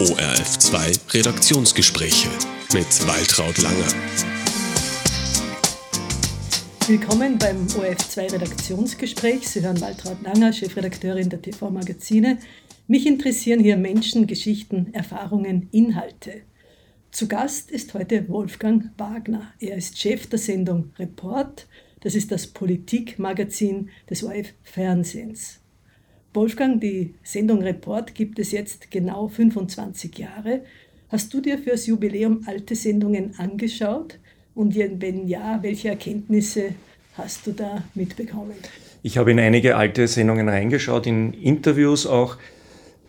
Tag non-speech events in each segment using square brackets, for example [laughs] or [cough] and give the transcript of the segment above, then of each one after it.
ORF2 Redaktionsgespräche mit Waltraud Langer. Willkommen beim ORF2 Redaktionsgespräch. Sie hören Waltraud Langer, Chefredakteurin der TV-Magazine. Mich interessieren hier Menschen, Geschichten, Erfahrungen, Inhalte. Zu Gast ist heute Wolfgang Wagner. Er ist Chef der Sendung Report. Das ist das Politikmagazin des ORF Fernsehens. Wolfgang, die Sendung Report gibt es jetzt genau 25 Jahre. Hast du dir fürs Jubiläum alte Sendungen angeschaut? Und wenn ja, welche Erkenntnisse hast du da mitbekommen? Ich habe in einige alte Sendungen reingeschaut, in Interviews auch.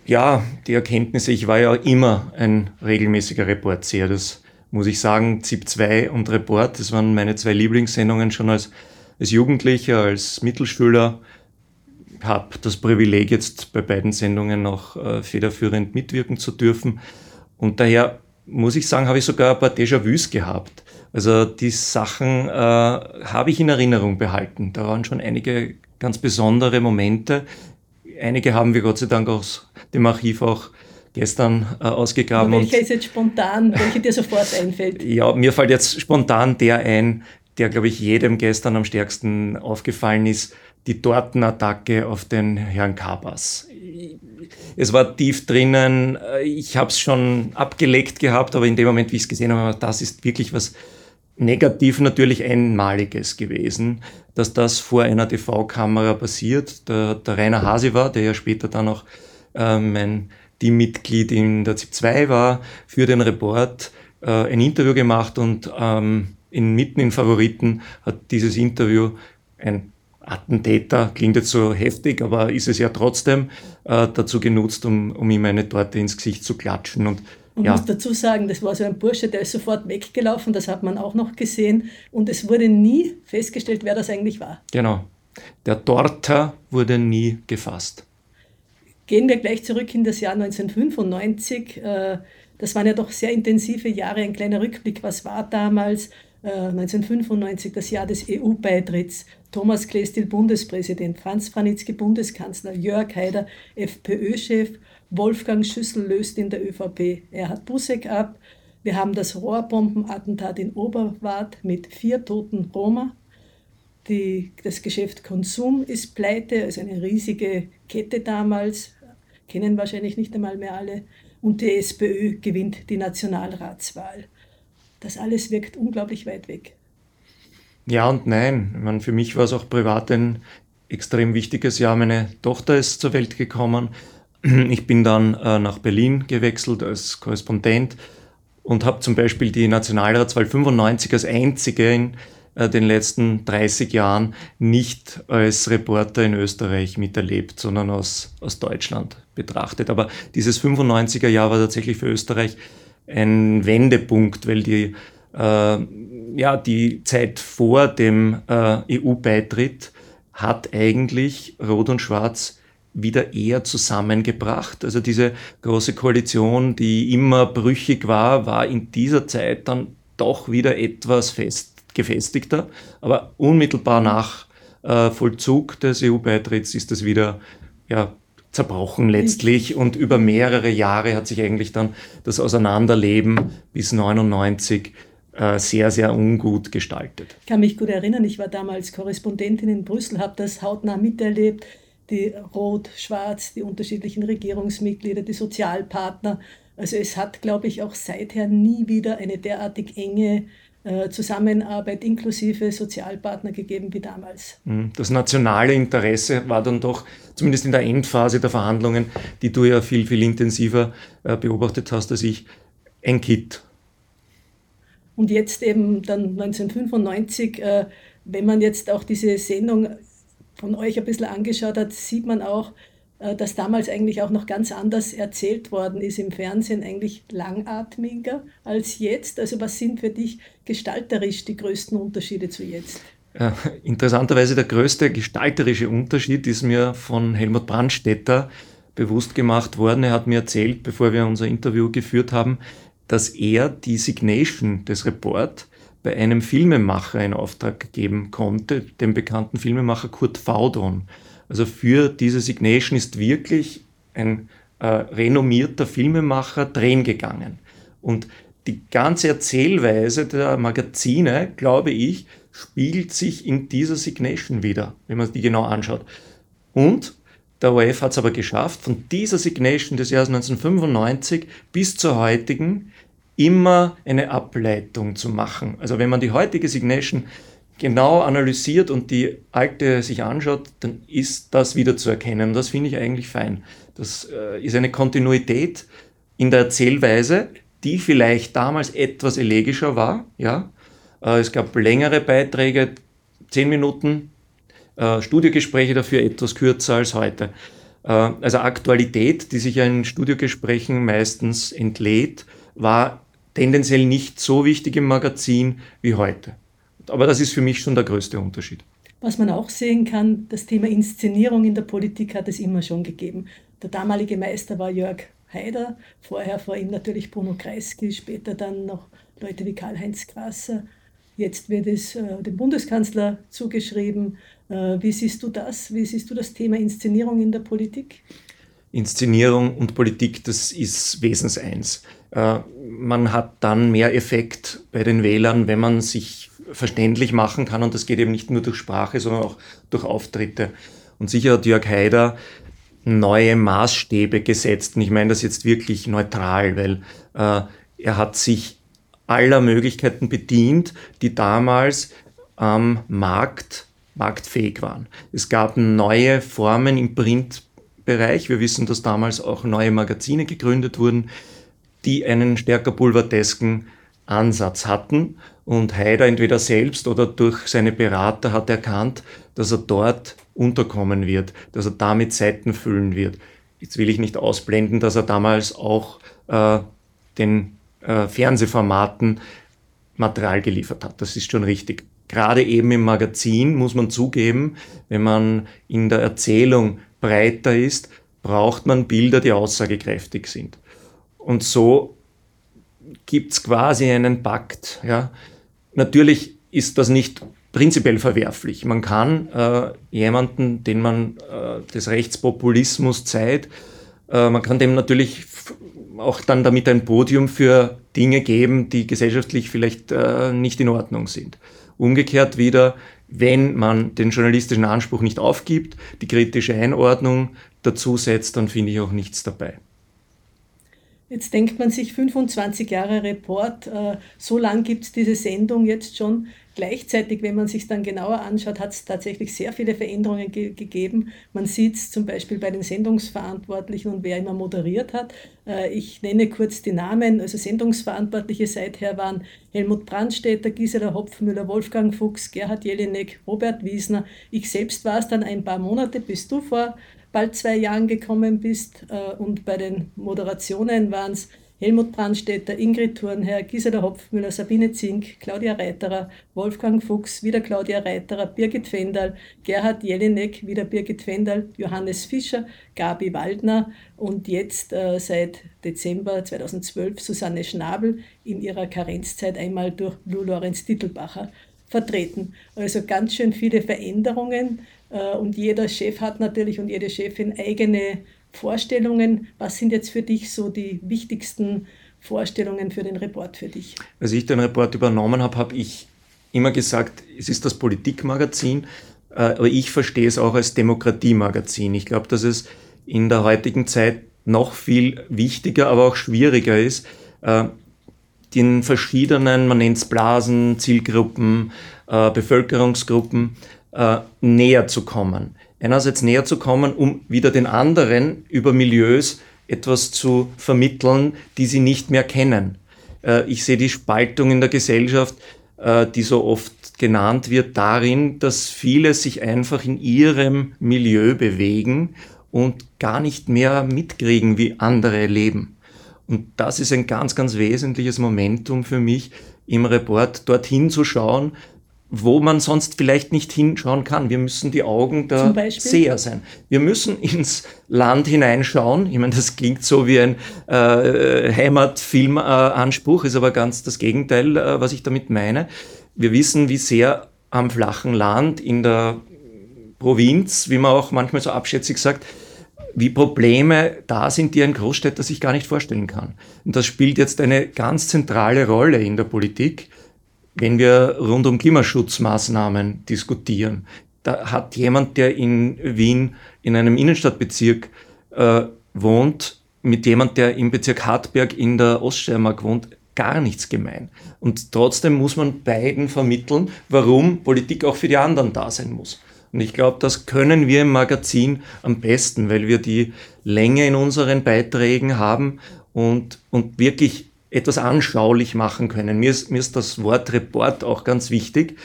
Ja, die Erkenntnisse, ich war ja immer ein regelmäßiger Reportseher. Das muss ich sagen, ZIP 2 und Report, das waren meine zwei Lieblingssendungen schon als, als Jugendlicher, als Mittelschüler habe das Privileg, jetzt bei beiden Sendungen noch äh, federführend mitwirken zu dürfen. Und daher muss ich sagen, habe ich sogar ein paar Déjà-vus gehabt. Also die Sachen äh, habe ich in Erinnerung behalten. Da waren schon einige ganz besondere Momente. Einige haben wir Gott sei Dank aus dem Archiv auch gestern äh, ausgegraben. welcher ist jetzt spontan, welcher dir sofort [laughs] einfällt? Ja, mir fällt jetzt spontan der ein, der, glaube ich, jedem gestern am stärksten aufgefallen ist die Tortenattacke auf den Herrn Kabas. Es war tief drinnen, ich habe es schon abgelegt gehabt, aber in dem Moment, wie ich es gesehen habe, das ist wirklich was negativ natürlich Einmaliges gewesen, dass das vor einer TV-Kamera passiert. Der, der Rainer Hase war, der ja später dann auch äh, mein Teammitglied in der ZIP 2 war, für den Report äh, ein Interview gemacht und ähm, inmitten in Favoriten hat dieses Interview ein Attentäter, klingt jetzt so heftig, aber ist es ja trotzdem äh, dazu genutzt, um, um ihm eine Torte ins Gesicht zu klatschen. Und man ja. muss dazu sagen, das war so ein Bursche, der ist sofort weggelaufen, das hat man auch noch gesehen. Und es wurde nie festgestellt, wer das eigentlich war. Genau. Der Torter wurde nie gefasst. Gehen wir gleich zurück in das Jahr 1995. Äh, das waren ja doch sehr intensive Jahre. Ein kleiner Rückblick, was war damals? 1995, äh, das Jahr des EU-Beitritts. Thomas Klestil Bundespräsident, Franz Franitzky Bundeskanzler, Jörg Haider FPÖ-Chef, Wolfgang Schüssel löst in der ÖVP Erhard Busseck ab. Wir haben das Rohrbombenattentat in Oberwart mit vier toten Roma. Die, das Geschäft Konsum ist pleite, also eine riesige Kette damals, kennen wahrscheinlich nicht einmal mehr alle. Und die SPÖ gewinnt die Nationalratswahl. Das alles wirkt unglaublich weit weg. Ja und nein. Ich meine, für mich war es auch privat ein extrem wichtiges Jahr. Meine Tochter ist zur Welt gekommen. [clears throat] Ich bin dann äh, nach Berlin gewechselt als Korrespondent und habe zum Beispiel die Nationalratswahl 95 als einzige in äh, den letzten 30 Jahren nicht als Reporter in Österreich miterlebt, sondern aus, aus Deutschland betrachtet. Aber dieses 95er Jahr war tatsächlich für Österreich ein Wendepunkt, weil die äh, ja, die Zeit vor dem äh, EU-Beitritt hat eigentlich Rot und Schwarz wieder eher zusammengebracht. Also diese große Koalition, die immer brüchig war, war in dieser Zeit dann doch wieder etwas fest, gefestigter. Aber unmittelbar nach äh, Vollzug des EU-Beitritts ist es wieder ja, zerbrochen letztlich und über mehrere Jahre hat sich eigentlich dann das Auseinanderleben bis 99 äh, sehr, sehr ungut gestaltet. Ich kann mich gut erinnern, ich war damals Korrespondentin in Brüssel, habe das hautnah miterlebt, die Rot, Schwarz, die unterschiedlichen Regierungsmitglieder, die Sozialpartner. Also es hat, glaube ich, auch seither nie wieder eine derartig enge äh, Zusammenarbeit inklusive Sozialpartner gegeben wie damals. Hm, das nationale Interesse war dann doch, zumindest in der Endphase der Verhandlungen, die du ja viel, viel intensiver äh, beobachtet hast als ich, ein Kit. Und jetzt eben dann 1995, äh, wenn man jetzt auch diese Sendung von euch ein bisschen angeschaut hat, sieht man auch, äh, dass damals eigentlich auch noch ganz anders erzählt worden ist im Fernsehen, eigentlich langatmiger als jetzt. Also was sind für dich gestalterisch die größten Unterschiede zu jetzt? Äh, interessanterweise der größte gestalterische Unterschied ist mir von Helmut Brandstetter bewusst gemacht worden. Er hat mir erzählt, bevor wir unser Interview geführt haben, dass er die Signation des Report bei einem Filmemacher in Auftrag geben konnte, dem bekannten Filmemacher Kurt Faudron. Also für diese Signation ist wirklich ein äh, renommierter Filmemacher drehen gegangen. Und die ganze Erzählweise der Magazine, glaube ich, spiegelt sich in dieser Signation wieder, wenn man die genau anschaut. Und der ORF hat es aber geschafft, von dieser Signation des Jahres 1995 bis zur heutigen immer eine Ableitung zu machen. Also wenn man die heutige Signation genau analysiert und die alte sich anschaut, dann ist das wieder zu erkennen. Das finde ich eigentlich fein. Das äh, ist eine Kontinuität in der Erzählweise, die vielleicht damals etwas elegischer war. Ja? Äh, es gab längere Beiträge, zehn Minuten, äh, Studiogespräche dafür etwas kürzer als heute. Äh, also Aktualität, die sich ja in Studiogesprächen meistens entlädt, war tendenziell nicht so wichtig im Magazin wie heute. Aber das ist für mich schon der größte Unterschied. Was man auch sehen kann, das Thema Inszenierung in der Politik hat es immer schon gegeben. Der damalige Meister war Jörg Haider, vorher vor ihm natürlich Bruno Kreisky, später dann noch Leute wie Karl-Heinz Grasser. Jetzt wird es äh, dem Bundeskanzler zugeschrieben. Äh, wie siehst du das? Wie siehst du das Thema Inszenierung in der Politik? Inszenierung und Politik, das ist Wesenseins. Äh, man hat dann mehr Effekt bei den Wählern, wenn man sich verständlich machen kann und das geht eben nicht nur durch Sprache, sondern auch durch Auftritte. Und sicher hat Jörg Haider neue Maßstäbe gesetzt und ich meine das jetzt wirklich neutral, weil äh, er hat sich aller Möglichkeiten bedient, die damals am Markt marktfähig waren. Es gab neue Formen im Printbereich. Wir wissen, dass damals auch neue Magazine gegründet wurden, die einen stärker pulvertesken Ansatz hatten. Und Haider entweder selbst oder durch seine Berater hat erkannt, dass er dort unterkommen wird, dass er damit Seiten füllen wird. Jetzt will ich nicht ausblenden, dass er damals auch äh, den äh, Fernsehformaten Material geliefert hat. Das ist schon richtig. Gerade eben im Magazin muss man zugeben, wenn man in der Erzählung breiter ist, braucht man Bilder, die aussagekräftig sind. Und so gibt es quasi einen Pakt. Ja. Natürlich ist das nicht prinzipiell verwerflich. Man kann äh, jemanden, den man äh, des Rechtspopulismus zeigt, äh, man kann dem natürlich auch dann damit ein Podium für Dinge geben, die gesellschaftlich vielleicht äh, nicht in Ordnung sind. Umgekehrt wieder, wenn man den journalistischen Anspruch nicht aufgibt, die kritische Einordnung dazu setzt, dann finde ich auch nichts dabei. Jetzt denkt man sich 25 Jahre Report, äh, so lang gibt es diese Sendung jetzt schon. Gleichzeitig, wenn man sich dann genauer anschaut, hat es tatsächlich sehr viele Veränderungen ge gegeben. Man sieht es zum Beispiel bei den Sendungsverantwortlichen und wer immer moderiert hat. Äh, ich nenne kurz die Namen. Also Sendungsverantwortliche seither waren Helmut Brandstätter, Gisela Hopfmüller, Wolfgang Fuchs, Gerhard Jelinek, Robert Wiesner. Ich selbst war es dann ein paar Monate, bis du vor bald zwei Jahren gekommen bist. Äh, und bei den Moderationen waren es Helmut Brandstätter, Ingrid Thurnherr, Gisela Hopfmüller, Sabine Zink, Claudia Reiterer, Wolfgang Fuchs, wieder Claudia Reiterer, Birgit Fendal, Gerhard Jelinek, wieder Birgit Fendal, Johannes Fischer, Gabi Waldner und jetzt äh, seit Dezember 2012 Susanne Schnabel in ihrer Karenzzeit einmal durch Lou Lorenz Titelbacher vertreten. Also ganz schön viele Veränderungen und jeder Chef hat natürlich und jede Chefin eigene Vorstellungen. Was sind jetzt für dich so die wichtigsten Vorstellungen für den Report für dich? Als ich den Report übernommen habe, habe ich immer gesagt, es ist das Politikmagazin, äh, aber ich verstehe es auch als Demokratiemagazin. Ich glaube, dass es in der heutigen Zeit noch viel wichtiger, aber auch schwieriger ist, äh, den verschiedenen, man nennt es Blasen, Zielgruppen, Bevölkerungsgruppen näher zu kommen einerseits näher zu kommen, um wieder den anderen über Milieus etwas zu vermitteln, die sie nicht mehr kennen. Äh, ich sehe die Spaltung in der Gesellschaft, äh, die so oft genannt wird, darin, dass viele sich einfach in ihrem Milieu bewegen und gar nicht mehr mitkriegen, wie andere leben. Und das ist ein ganz, ganz wesentliches Momentum für mich, im Report dorthin zu schauen, wo man sonst vielleicht nicht hinschauen kann. Wir müssen die Augen der Seher sein. Wir müssen ins Land hineinschauen. Ich meine, das klingt so wie ein äh, Heimatfilmanspruch, äh, ist aber ganz das Gegenteil, äh, was ich damit meine. Wir wissen, wie sehr am flachen Land, in der Provinz, wie man auch manchmal so abschätzig sagt, wie Probleme da sind, die ein Großstädter sich gar nicht vorstellen kann. Und das spielt jetzt eine ganz zentrale Rolle in der Politik, wenn wir rund um Klimaschutzmaßnahmen diskutieren. Da hat jemand, der in Wien in einem Innenstadtbezirk äh, wohnt, mit jemand, der im Bezirk Hartberg in der Oststeiermark wohnt, gar nichts gemein. Und trotzdem muss man beiden vermitteln, warum Politik auch für die anderen da sein muss. Und ich glaube, das können wir im Magazin am besten, weil wir die Länge in unseren Beiträgen haben und, und wirklich etwas anschaulich machen können. Mir ist, mir ist das Wort Report auch ganz wichtig.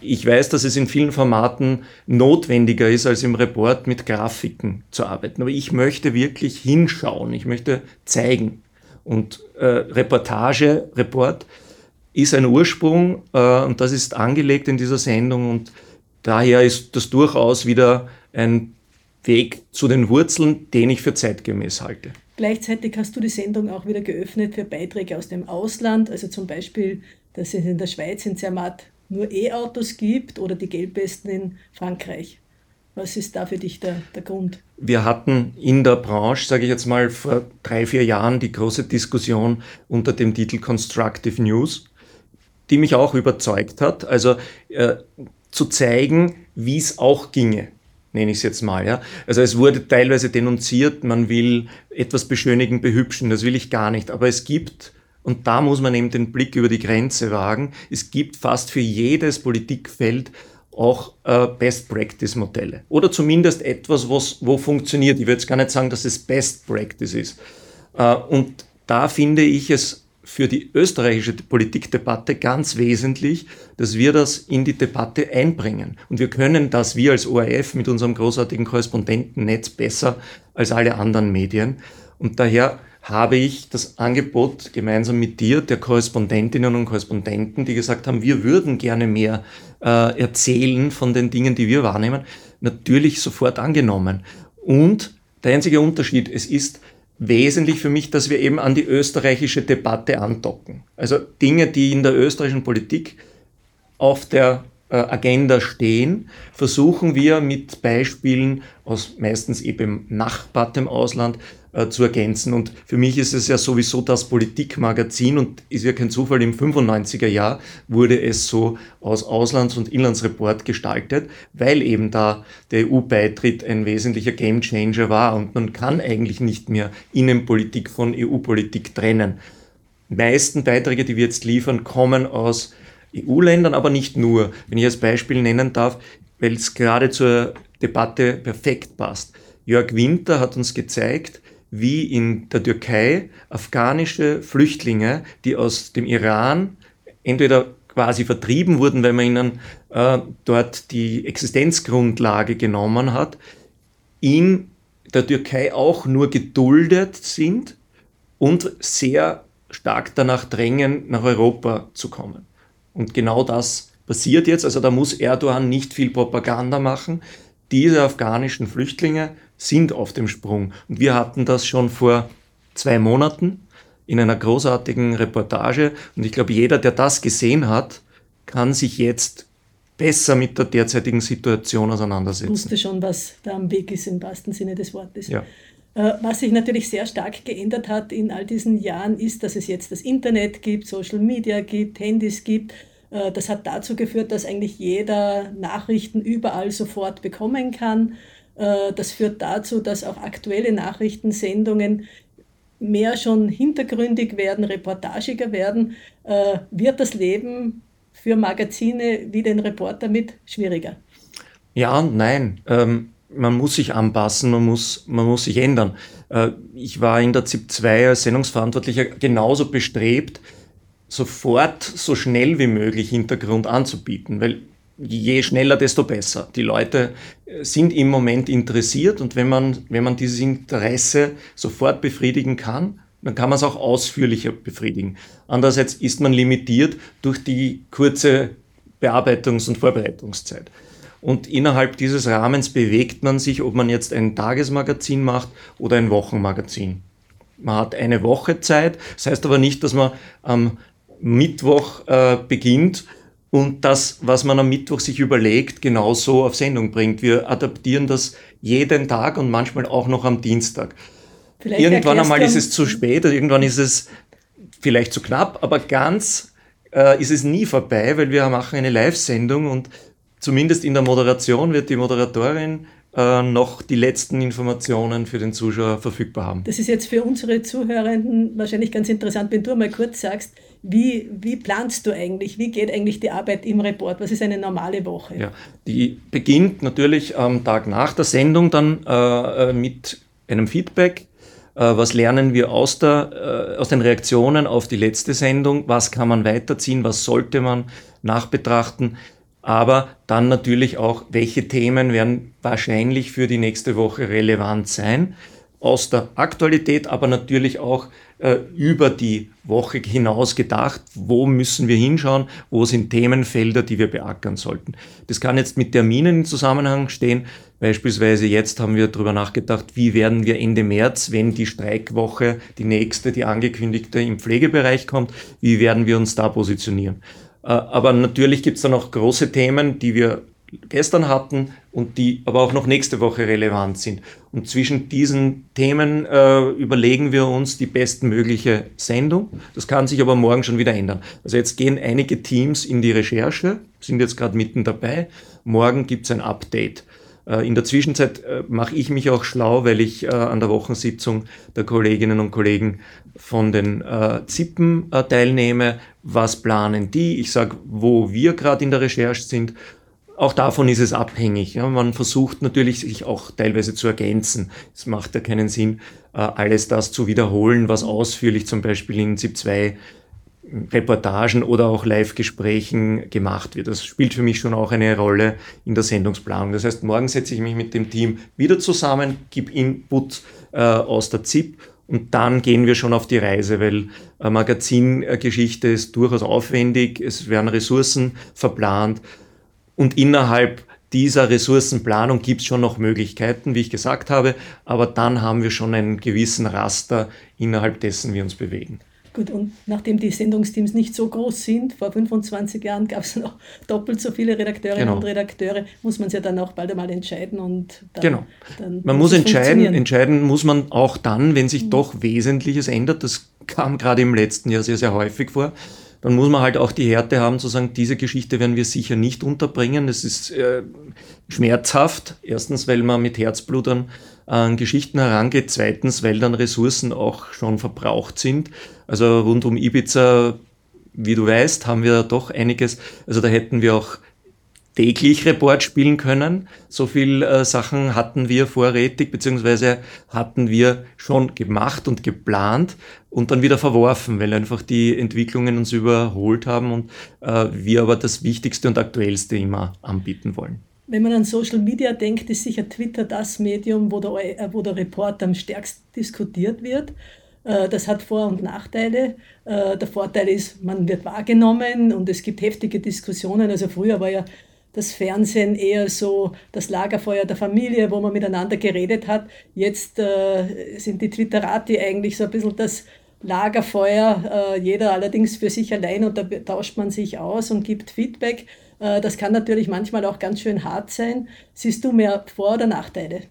Ich weiß, dass es in vielen Formaten notwendiger ist, als im Report mit Grafiken zu arbeiten. Aber ich möchte wirklich hinschauen. Ich möchte zeigen. Und äh, Reportage, Report ist ein Ursprung äh, und das ist angelegt in dieser Sendung und daher ist das durchaus wieder ein Weg zu den Wurzeln, den ich für zeitgemäß halte. Gleichzeitig hast du die Sendung auch wieder geöffnet für Beiträge aus dem Ausland, also zum Beispiel, dass es in der Schweiz in Zermatt nur E-Autos gibt oder die Gelbwesten in Frankreich. Was ist da für dich der, der Grund? Wir hatten in der Branche, sage ich jetzt mal, vor drei, vier Jahren die große Diskussion unter dem Titel Constructive News, die mich auch überzeugt hat. Also äh, zu zeigen, wie es auch ginge nenne ich es jetzt mal. Ja. Also es wurde teilweise denunziert, man will etwas beschönigen, behübschen, das will ich gar nicht. Aber es gibt, und da muss man eben den Blick über die Grenze wagen, es gibt fast für jedes Politikfeld auch äh, Best-Practice-Modelle. Oder zumindest etwas, was, wo funktioniert. Ich würde jetzt gar nicht sagen, dass es Best Practice ist. Äh, und da finde ich es für die österreichische Politikdebatte ganz wesentlich, dass wir das in die Debatte einbringen. Und wir können das, wir als ORF mit unserem großartigen Korrespondentennetz besser als alle anderen Medien. Und daher habe ich das Angebot gemeinsam mit dir, der Korrespondentinnen und Korrespondenten, die gesagt haben, wir würden gerne mehr äh, erzählen von den Dingen, die wir wahrnehmen, natürlich sofort angenommen. Und der einzige Unterschied, es ist wesentlich für mich, dass wir eben an die österreichische Debatte andocken. Also Dinge, die in der österreichischen Politik auf der äh, Agenda stehen, versuchen wir mit Beispielen aus meistens eben Nachbartem Ausland äh, zu ergänzen. Und für mich ist es ja sowieso das Politikmagazin und ist ja kein Zufall, im 95er Jahr wurde es so aus Auslands- und Inlandsreport gestaltet, weil eben da der EU-Beitritt ein wesentlicher Gamechanger war und man kann eigentlich nicht mehr Innenpolitik von EU-Politik trennen. Die meisten Beiträge, die wir jetzt liefern, kommen aus EU-Ländern, aber nicht nur. Wenn ich als Beispiel nennen darf, weil es gerade zur Debatte perfekt passt. Jörg Winter hat uns gezeigt, wie in der Türkei afghanische Flüchtlinge, die aus dem Iran entweder quasi vertrieben wurden, weil man ihnen äh, dort die Existenzgrundlage genommen hat, in der Türkei auch nur geduldet sind und sehr stark danach drängen, nach Europa zu kommen. Und genau das passiert jetzt. Also da muss Erdogan nicht viel Propaganda machen. Diese afghanischen Flüchtlinge sind auf dem Sprung. Und wir hatten das schon vor zwei Monaten in einer großartigen Reportage. Und ich glaube, jeder, der das gesehen hat, kann sich jetzt besser mit der derzeitigen Situation auseinandersetzen. Ich wusste schon, was da am Weg ist im wahrsten Sinne des Wortes. Ja. Äh, was sich natürlich sehr stark geändert hat in all diesen Jahren, ist, dass es jetzt das Internet gibt, Social Media gibt, Handys gibt. Äh, das hat dazu geführt, dass eigentlich jeder Nachrichten überall sofort bekommen kann. Äh, das führt dazu, dass auch aktuelle Nachrichtensendungen mehr schon hintergründig werden, reportagiger werden. Äh, wird das Leben für Magazine wie den Reporter mit schwieriger? Ja und nein. Ähm, man muss sich anpassen, man muss, man muss sich ändern. Äh, ich war in der ZIP 2 als Sendungsverantwortlicher genauso bestrebt, sofort so schnell wie möglich Hintergrund anzubieten, weil je schneller, desto besser. Die Leute äh, sind im Moment interessiert und wenn man, wenn man dieses Interesse sofort befriedigen kann, dann kann man es auch ausführlicher befriedigen. Andererseits ist man limitiert durch die kurze Bearbeitungs- und Vorbereitungszeit. Und innerhalb dieses Rahmens bewegt man sich, ob man jetzt ein Tagesmagazin macht oder ein Wochenmagazin. Man hat eine Woche Zeit, das heißt aber nicht, dass man am Mittwoch äh, beginnt und das, was man am Mittwoch sich überlegt, genauso auf Sendung bringt. Wir adaptieren das jeden Tag und manchmal auch noch am Dienstag. Vielleicht irgendwann einmal ist es zu spät, irgendwann ist es vielleicht zu knapp, aber ganz äh, ist es nie vorbei, weil wir machen eine Live-Sendung und zumindest in der Moderation wird die Moderatorin äh, noch die letzten Informationen für den Zuschauer verfügbar haben. Das ist jetzt für unsere Zuhörenden wahrscheinlich ganz interessant, wenn du mal kurz sagst, wie, wie planst du eigentlich? Wie geht eigentlich die Arbeit im Report? Was ist eine normale Woche? Ja, die beginnt natürlich am Tag nach der Sendung dann äh, äh mit einem Feedback. Äh, was lernen wir aus, der, äh, aus den Reaktionen auf die letzte Sendung? Was kann man weiterziehen? Was sollte man nachbetrachten? Aber dann natürlich auch, welche Themen werden wahrscheinlich für die nächste Woche relevant sein? Aus der Aktualität, aber natürlich auch äh, über die Woche hinaus gedacht, wo müssen wir hinschauen, wo sind Themenfelder, die wir beackern sollten. Das kann jetzt mit Terminen in Zusammenhang stehen. Beispielsweise jetzt haben wir darüber nachgedacht, wie werden wir Ende März, wenn die Streikwoche, die nächste, die angekündigte im Pflegebereich kommt, wie werden wir uns da positionieren. Äh, aber natürlich gibt es dann auch große Themen, die wir gestern hatten und die aber auch noch nächste Woche relevant sind. Und zwischen diesen Themen äh, überlegen wir uns die bestmögliche Sendung. Das kann sich aber morgen schon wieder ändern. Also jetzt gehen einige Teams in die Recherche, sind jetzt gerade mitten dabei. Morgen gibt es ein Update. Äh, in der Zwischenzeit äh, mache ich mich auch schlau, weil ich äh, an der Wochensitzung der Kolleginnen und Kollegen von den Zippen teilnehme. Was planen die? Ich sage, wo wir gerade in der Recherche sind auch davon ist es abhängig. Ja. Man versucht natürlich, sich auch teilweise zu ergänzen. Es macht ja keinen Sinn, äh, alles das zu wiederholen, was ausführlich zum Beispiel in ZIP 2 Reportagen oder auch Live-Gesprächen gemacht wird. Das spielt für mich schon auch eine Rolle in der Sendungsplanung. Das heißt, morgen setze ich mich mit dem Team wieder zusammen, gebe Input äh, aus der ZIP und dann gehen wir schon auf die Reise, weil äh, Magazingeschichte ist durchaus aufwendig, es werden Ressourcen verplant und innerhalb dieser Ressourcenplanung gibt es schon noch Möglichkeiten, wie ich gesagt habe, aber dann haben wir schon einen gewissen Raster, innerhalb dessen wir uns bewegen. Gut, und nachdem die Sendungsteams nicht so groß sind, vor 25 Jahren gab es noch [laughs] doppelt so viele Redakteurinnen genau. und Redakteure, muss man es ja dann auch bald einmal entscheiden und dann, Genau. Dann man muss entscheiden, entscheiden muss man auch dann, wenn sich mhm. doch Wesentliches ändert. Das kam gerade im letzten Jahr sehr, sehr häufig vor dann muss man halt auch die Härte haben zu sagen, diese Geschichte werden wir sicher nicht unterbringen. Das ist äh, schmerzhaft. Erstens, weil man mit Herzblutern an Geschichten herangeht. Zweitens, weil dann Ressourcen auch schon verbraucht sind. Also rund um Ibiza, wie du weißt, haben wir doch einiges. Also da hätten wir auch täglich Report spielen können. So viel äh, Sachen hatten wir vorrätig, beziehungsweise hatten wir schon gemacht und geplant und dann wieder verworfen, weil einfach die Entwicklungen uns überholt haben und äh, wir aber das Wichtigste und Aktuellste immer anbieten wollen. Wenn man an Social Media denkt, ist sicher Twitter das Medium, wo der, äh, wo der Report am stärksten diskutiert wird. Äh, das hat Vor- und Nachteile. Äh, der Vorteil ist, man wird wahrgenommen und es gibt heftige Diskussionen. Also früher war ja das Fernsehen eher so das Lagerfeuer der Familie, wo man miteinander geredet hat. Jetzt äh, sind die Twitterati eigentlich so ein bisschen das Lagerfeuer, äh, jeder allerdings für sich allein und da tauscht man sich aus und gibt Feedback. Äh, das kann natürlich manchmal auch ganz schön hart sein. Siehst du mehr Vor- oder Nachteile?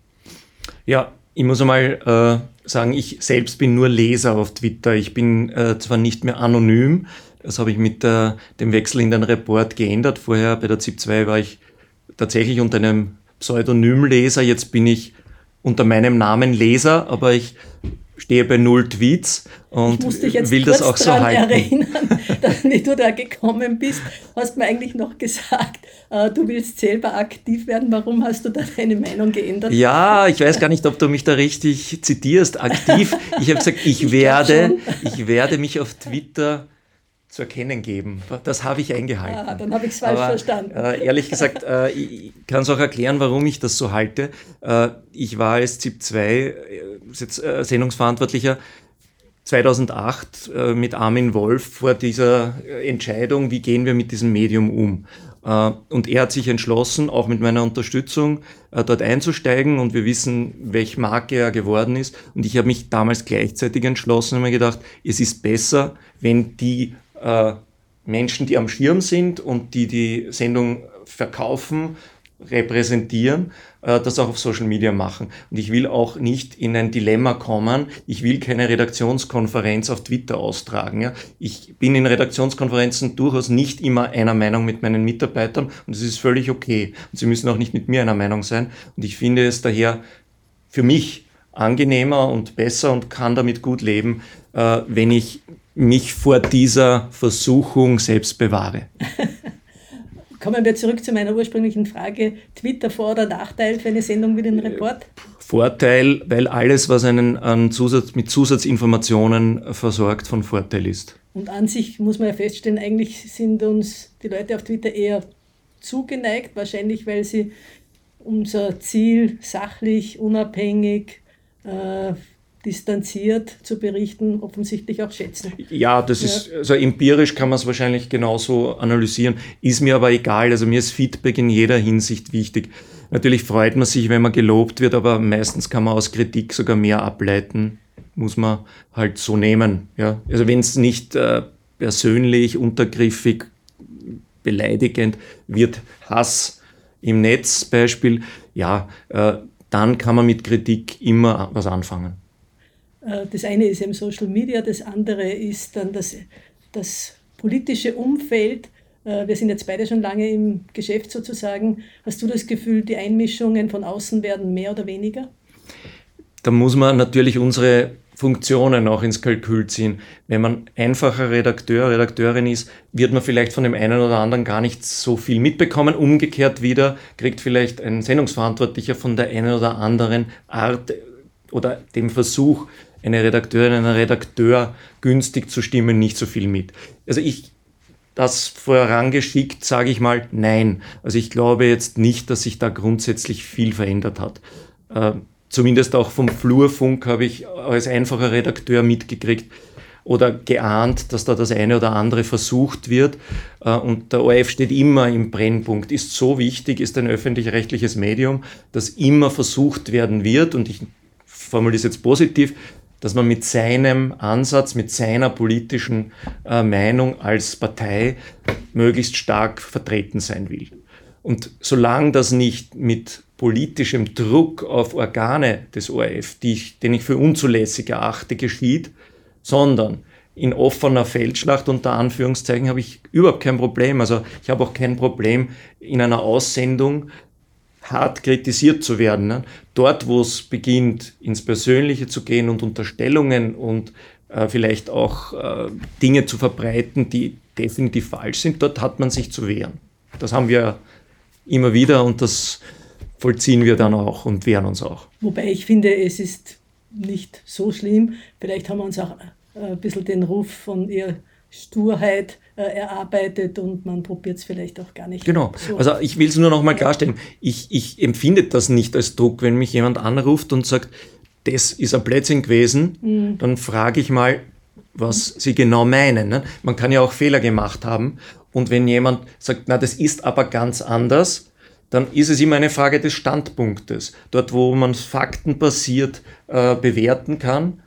Ja, ich muss einmal äh, sagen, ich selbst bin nur Leser auf Twitter. Ich bin äh, zwar nicht mehr anonym, das habe ich mit der, dem Wechsel in den Report geändert. Vorher bei der ZIP 2 war ich tatsächlich unter einem Pseudonymleser. Jetzt bin ich unter meinem Namen Leser, aber ich stehe bei null Tweets und will das auch so halten. erinnern, [laughs] dass, wie du da gekommen bist, hast mir eigentlich noch gesagt, äh, du willst selber aktiv werden. Warum hast du da deine Meinung geändert? Ja, ich weiß gar nicht, ob du mich da richtig zitierst. Aktiv. Ich habe gesagt, ich, ich werde, ich werde mich auf Twitter zu erkennen geben. Das habe ich eingehalten. Ah, dann habe ich es falsch Aber, verstanden. Äh, ehrlich gesagt, äh, ich kann es auch erklären, warum ich das so halte. Äh, ich war als ZIP 2 äh, äh, Sendungsverantwortlicher 2008 äh, mit Armin Wolf vor dieser Entscheidung, wie gehen wir mit diesem Medium um. Und er hat sich entschlossen, auch mit meiner Unterstützung, dort einzusteigen und wir wissen, welche Marke er geworden ist. Und ich habe mich damals gleichzeitig entschlossen und mir gedacht, es ist besser, wenn die äh, Menschen, die am Schirm sind und die die Sendung verkaufen, repräsentieren, äh, das auch auf Social Media machen. Und ich will auch nicht in ein Dilemma kommen, ich will keine Redaktionskonferenz auf Twitter austragen. Ich bin in Redaktionskonferenzen durchaus nicht immer einer Meinung mit meinen Mitarbeitern und das ist völlig okay. Und sie müssen auch nicht mit mir einer Meinung sein. Und ich finde es daher für mich angenehmer und besser und kann damit gut leben, äh, wenn ich mich vor dieser Versuchung selbst bewahre. [laughs] Kommen wir zurück zu meiner ursprünglichen Frage. Twitter Vor- oder Nachteil für eine Sendung wie den Report? Vorteil, weil alles, was einen an Zusatz, mit Zusatzinformationen versorgt, von Vorteil ist. Und an sich muss man ja feststellen, eigentlich sind uns die Leute auf Twitter eher zugeneigt, wahrscheinlich weil sie unser Ziel sachlich, unabhängig, äh, distanziert zu berichten, offensichtlich auch schätzen. Ja, das ja. ist, also empirisch kann man es wahrscheinlich genauso analysieren, ist mir aber egal. Also mir ist Feedback in jeder Hinsicht wichtig. Natürlich freut man sich, wenn man gelobt wird, aber meistens kann man aus Kritik sogar mehr ableiten, muss man halt so nehmen. Ja? Also wenn es nicht äh, persönlich, untergriffig, beleidigend wird, Hass im Netz Beispiel, ja, äh, dann kann man mit Kritik immer was anfangen. Äh, das eine ist eben Social Media, das andere ist dann das, das politische Umfeld. Äh, wir sind jetzt beide schon lange im Geschäft sozusagen. Hast du das Gefühl, die Einmischungen von außen werden mehr oder weniger? Da muss man natürlich unsere Funktionen auch ins Kalkül ziehen. Wenn man einfacher Redakteur, Redakteurin ist, wird man vielleicht von dem einen oder anderen gar nicht so viel mitbekommen. Umgekehrt wieder kriegt vielleicht ein Sendungsverantwortlicher von der einen oder anderen Art oder dem Versuch, eine Redakteurin, einen Redakteur günstig zu stimmen, nicht so viel mit. Also ich, das vorangeschickt, sage ich mal, nein. Also ich glaube jetzt nicht, dass sich da grundsätzlich viel verändert hat. Äh, zumindest auch vom Flurfunk habe ich als einfacher Redakteur mitgekriegt oder geahnt, dass da das eine oder andere versucht wird. Äh, und der ORF steht immer im Brennpunkt, ist so wichtig, ist ein öffentlich-rechtliches Medium, das immer versucht werden wird. Und ich formuliere es jetzt positiv, dass man mit seinem Ansatz, mit seiner politischen äh, Meinung als Partei möglichst stark vertreten sein will. Und solange das nicht mit politischem Druck auf Organe des ORF, ich, den ich für unzulässig erachte, geschieht, sondern in offener Feldschlacht unter Anführungszeichen habe ich überhaupt kein Problem. Also ich habe auch kein Problem in einer Aussendung hart kritisiert zu werden. Ne? Dort, wo es beginnt, ins Persönliche zu gehen und Unterstellungen und äh, vielleicht auch äh, Dinge zu verbreiten, die definitiv falsch sind, dort hat man sich zu wehren. Das haben wir immer wieder und das vollziehen wir dann auch und wehren uns auch. Wobei ich finde, es ist nicht so schlimm. Vielleicht haben wir uns auch äh, ein bisschen den Ruf von ihr Sturheit äh, erarbeitet und man probiert es vielleicht auch gar nicht. Genau. So. Also ich will es nur noch mal klarstellen. Ich, ich empfinde das nicht als Druck, wenn mich jemand anruft und sagt, das ist ein Blödsinn gewesen, mhm. dann frage ich mal, was sie genau meinen. Ne? Man kann ja auch Fehler gemacht haben. Und wenn jemand sagt, na, das ist aber ganz anders, dann ist es immer eine Frage des Standpunktes. Dort, wo man faktenbasiert äh, bewerten kann,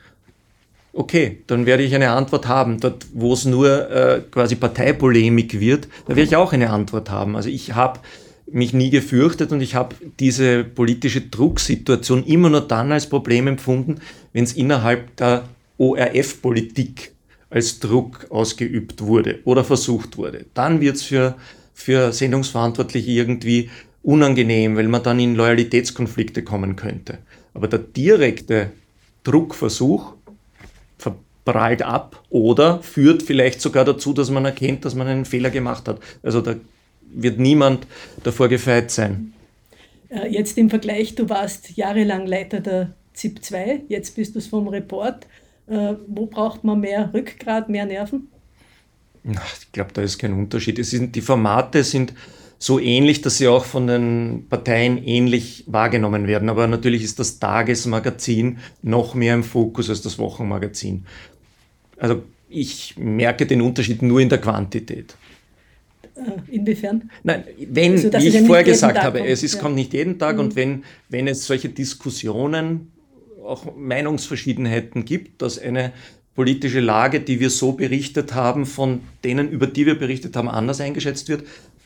okay, dann werde ich eine Antwort haben. Dort, wo es nur äh, quasi Parteipolemik wird, da werde ich auch eine Antwort haben. Also ich habe mich nie gefürchtet und ich habe diese politische Drucksituation immer nur dann als Problem empfunden, wenn es innerhalb der ORF-Politik als Druck ausgeübt wurde oder versucht wurde. Dann wird es für, für Sendungsverantwortliche irgendwie unangenehm, weil man dann in Loyalitätskonflikte kommen könnte. Aber der direkte Druckversuch prallt ab oder führt vielleicht sogar dazu, dass man erkennt, dass man einen Fehler gemacht hat. Also da wird niemand davor gefeit sein. Äh, jetzt im Vergleich, du warst jahrelang Leiter der ZIP 2, jetzt bist du es vom Report. Äh, wo braucht man mehr Rückgrat, mehr Nerven? Ich glaube, da ist kein Unterschied. Sind, die Formate sind so ähnlich, dass sie auch von den Parteien ähnlich wahrgenommen werden. Aber natürlich ist das Tagesmagazin noch mehr im Fokus als das Wochenmagazin. Also ich merke den Unterschied nur in der Quantität. Äh, inwiefern? Nein, wenn, also, wie ich vorher gesagt habe, kommt, es ist, ja. kommt nicht jeden Tag mhm. und wenn, wenn es solche Diskussionen, auch Meinungsverschiedenheiten gibt, dass eine politische Lage, die wir so berichtet haben, von denen, über die wir berichtet haben, anders eingeschätzt wird,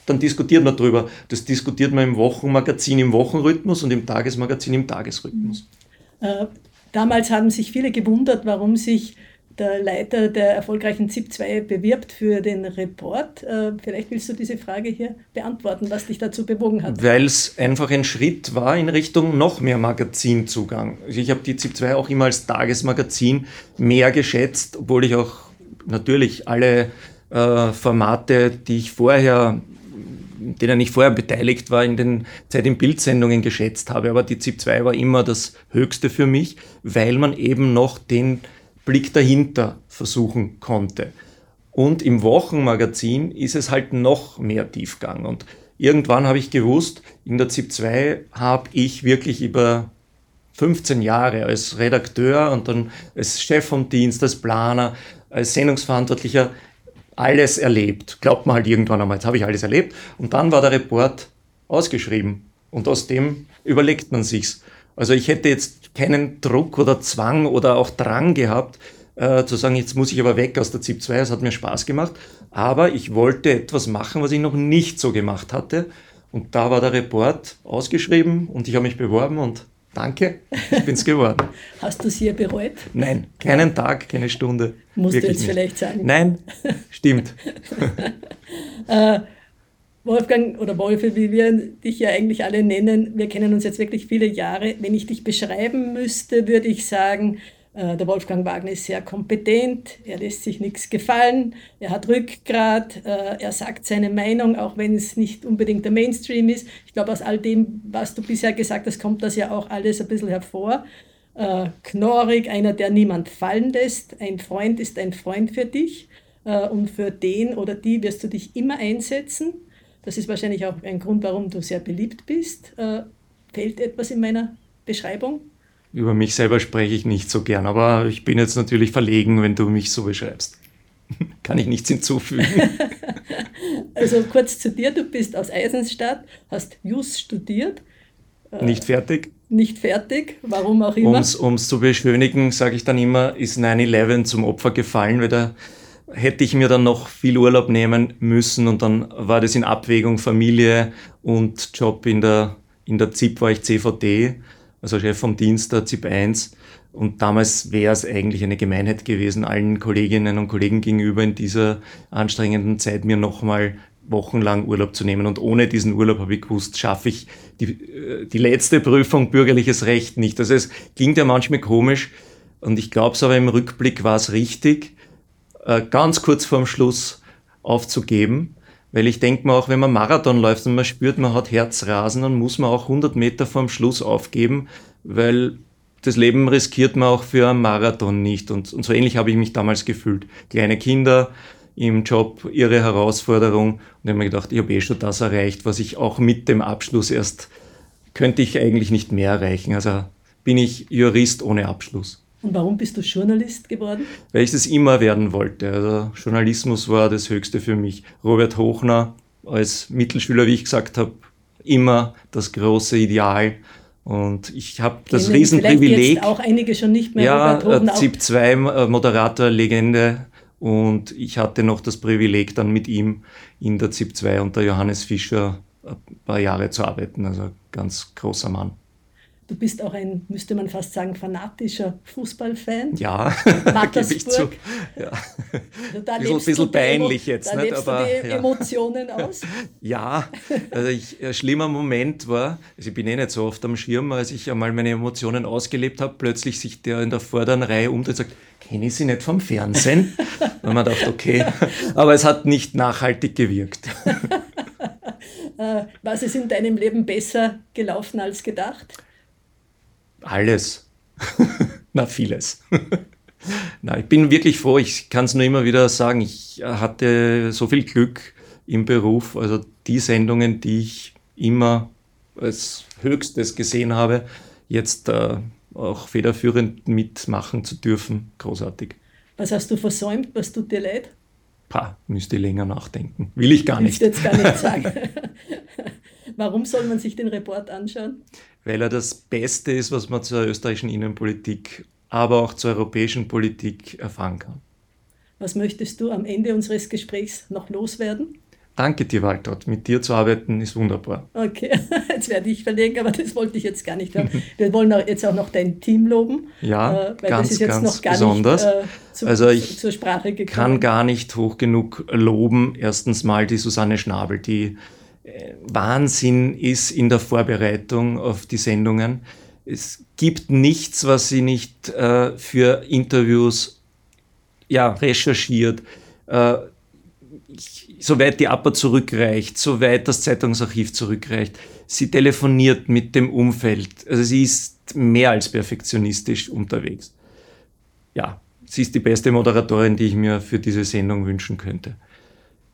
dann diskutiert man darüber. Das diskutiert man im Wochenmagazin im Wochenrhythmus und im Tagesmagazin im Tagesrhythmus. Äh, damals haben sich viele gewundert, warum sich der Leiter der erfolgreichen ZIP 2 bewirbt für den Report. Äh, vielleicht willst du diese Frage hier beantworten, was dich dazu bewogen hat. Weil es einfach ein Schritt war in Richtung noch mehr Magazinzugang. Also ich habe die ZIP 2 auch immer als Tagesmagazin mehr geschätzt, obwohl ich auch natürlich alle äh, Formate, die ich vorher denen ich vorher beteiligt war, in den Zeit im Bildsendungen geschätzt habe. Aber die ZIP 2 war immer das Höchste für mich, weil man eben noch den Blick dahinter versuchen konnte. Und im Wochenmagazin ist es halt noch mehr Tiefgang. Und irgendwann habe ich gewusst, in der ZIP 2 habe ich wirklich über 15 Jahre als Redakteur und dann als Chef vom Dienst, als Planer, als Sendungsverantwortlicher alles erlebt. Glaubt man halt irgendwann einmal, jetzt habe ich alles erlebt. Und dann war der Report ausgeschrieben. Und aus dem überlegt man sich's. Also ich hätte jetzt keinen Druck oder Zwang oder auch Drang gehabt, äh, zu sagen, jetzt muss ich aber weg aus der ZIP 2, es hat mir Spaß gemacht. Aber ich wollte etwas machen, was ich noch nicht so gemacht hatte. Und da war der Report ausgeschrieben und ich habe mich beworben und danke, ich bin es geworden. [laughs] Hast du es hier bereut? Nein, keinen Tag, keine Stunde. Musst du jetzt nicht. vielleicht sagen. Nein, stimmt. [laughs] äh, Wolfgang oder Wolfe, wie wir dich ja eigentlich alle nennen, wir kennen uns jetzt wirklich viele Jahre. Wenn ich dich beschreiben müsste, würde ich sagen, der Wolfgang Wagner ist sehr kompetent, er lässt sich nichts gefallen, er hat Rückgrat, äh, er sagt seine Meinung, auch wenn es nicht unbedingt der Mainstream ist. Ich glaube, aus all dem, was du bisher gesagt hast, kommt das ja auch alles ein bisschen hervor. Äh, knorrig, einer, der niemand fallen lässt. Ein Freund ist ein Freund für dich und für den oder die wirst du dich immer einsetzen. Das ist wahrscheinlich auch ein Grund, warum du sehr beliebt bist. Äh, fehlt etwas in meiner Beschreibung? Über mich selber spreche ich nicht so gern, aber ich bin jetzt natürlich verlegen, wenn du mich so beschreibst. [laughs] Kann ich nichts hinzufügen. [laughs] also kurz zu dir, du bist aus Eisenstadt, hast Jus studiert. Äh, nicht fertig. Nicht fertig, warum auch immer. Um es zu beschönigen, sage ich dann immer, ist 9-11 zum Opfer gefallen, weil der hätte ich mir dann noch viel Urlaub nehmen müssen und dann war das in Abwägung Familie und Job in der, in der ZIP war ich CVD, also Chef vom Dienst der ZIP 1 und damals wäre es eigentlich eine Gemeinheit gewesen, allen Kolleginnen und Kollegen gegenüber in dieser anstrengenden Zeit mir nochmal wochenlang Urlaub zu nehmen. Und ohne diesen Urlaub habe ich gewusst, schaffe ich die, äh, die letzte Prüfung bürgerliches Recht nicht. Also es klingt ja manchmal komisch und ich glaube es aber im Rückblick war es richtig äh, ganz kurz vorm Schluss aufzugeben. Weil ich denke mir auch, wenn man Marathon läuft und man spürt, man hat Herzrasen, dann muss man auch 100 Meter vorm Schluss aufgeben, weil das Leben riskiert man auch für einen Marathon nicht. Und, und so ähnlich habe ich mich damals gefühlt. Kleine Kinder im Job, ihre Herausforderung. Und ich habe mir gedacht, ich habe eh schon das erreicht, was ich auch mit dem Abschluss erst könnte ich eigentlich nicht mehr erreichen. Also bin ich Jurist ohne Abschluss. Und warum bist du Journalist geworden? Weil ich das immer werden wollte. Also Journalismus war das Höchste für mich. Robert Hochner als Mittelschüler, wie ich gesagt habe, immer das große Ideal. Und ich habe das Riesenprivileg. Jetzt auch einige schon nicht mehr. Ja, Robert ZIP 2 äh, Moderator, Legende. Und ich hatte noch das Privileg, dann mit ihm in der ZIP 2 unter Johannes Fischer ein paar Jahre zu arbeiten. Also ganz großer Mann. Du bist auch ein, müsste man fast sagen, fanatischer Fußballfan. Ja, [laughs] gebe ich zu. Ja. Da ein bisschen peinlich Emo jetzt. Da nicht, lebst aber, du die ja. Emotionen aus? [laughs] ja, also ich, ein schlimmer Moment war, also ich bin eh nicht so oft am Schirm, als ich einmal meine Emotionen ausgelebt habe, plötzlich sich der in der vorderen Reihe umdreht und sagt, kenne ich sie nicht vom Fernsehen? und man dachte, okay, aber es hat nicht nachhaltig gewirkt. [laughs] Äh, was ist in deinem Leben besser gelaufen als gedacht? Alles. [laughs] Na, vieles. [laughs] Na, ich bin wirklich froh, ich kann es nur immer wieder sagen, ich hatte so viel Glück im Beruf. Also die Sendungen, die ich immer als höchstes gesehen habe, jetzt äh, auch federführend mitmachen zu dürfen, großartig. Was hast du versäumt? Was tut dir leid? Pah, müsste ich länger nachdenken. Will ich gar nicht. Willst jetzt gar nicht [laughs] sagen. Warum soll man sich den Report anschauen? Weil er das Beste ist, was man zur österreichischen Innenpolitik aber auch zur europäischen Politik erfahren kann. Was möchtest du am Ende unseres Gesprächs noch loswerden? Danke dir, Waltraud. Mit dir zu arbeiten ist wunderbar. Okay, [laughs] jetzt werde ich verlegen, aber das wollte ich jetzt gar nicht hören. Wir wollen auch jetzt auch noch dein Team loben. Ja, äh, weil ganz, das ist jetzt ganz noch gar besonders. Nicht, äh, zu, also ich zur Sprache gekommen. kann gar nicht hoch genug loben. Erstens mal die Susanne Schnabel, die Wahnsinn ist in der Vorbereitung auf die Sendungen. Es gibt nichts, was sie nicht äh, für Interviews ja, recherchiert. Äh, soweit die APA zurückreicht, soweit das Zeitungsarchiv zurückreicht. Sie telefoniert mit dem Umfeld. Also sie ist mehr als perfektionistisch unterwegs. Ja, sie ist die beste Moderatorin, die ich mir für diese Sendung wünschen könnte.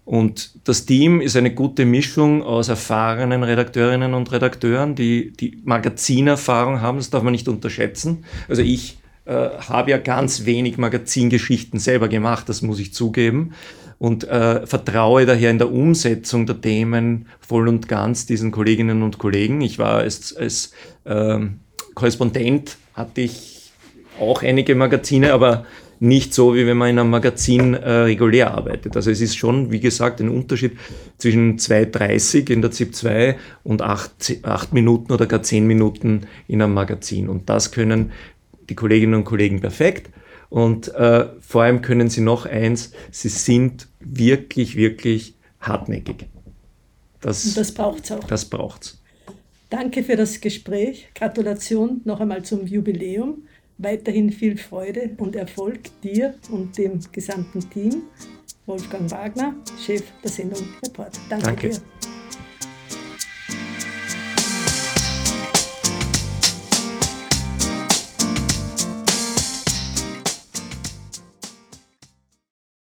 Und das Team ist eine gute Mischung aus erfahrenen Redakteurinnen und Redakteuren, die die Magazinerfahrung haben, das darf man nicht unterschätzen. Also ich äh, habe ja ganz wenig Magazingeschichten selber gemacht, das muss ich zugeben und äh, vertraue daher in der Umsetzung der Themen voll und ganz diesen Kolleginnen und Kollegen. Ich war als, als äh, Korrespondent, hatte ich auch einige Magazine, aber nicht so, wie wenn man in einem Magazin äh, regulär arbeitet. Also es ist schon, wie gesagt, ein Unterschied zwischen 2,30 in der ZIP 2 und 8, 8 Minuten oder gar 10 Minuten in einem Magazin. Und das können die Kolleginnen und Kollegen perfekt. Und äh, vor allem können sie noch eins, sie sind wirklich, wirklich hartnäckig. Das, Und das braucht es auch. Das braucht's. Danke für das Gespräch. Gratulation noch einmal zum Jubiläum. Weiterhin viel Freude und Erfolg dir und dem gesamten Team. Wolfgang Wagner, Chef der Sendung Report. Danke, Danke. dir.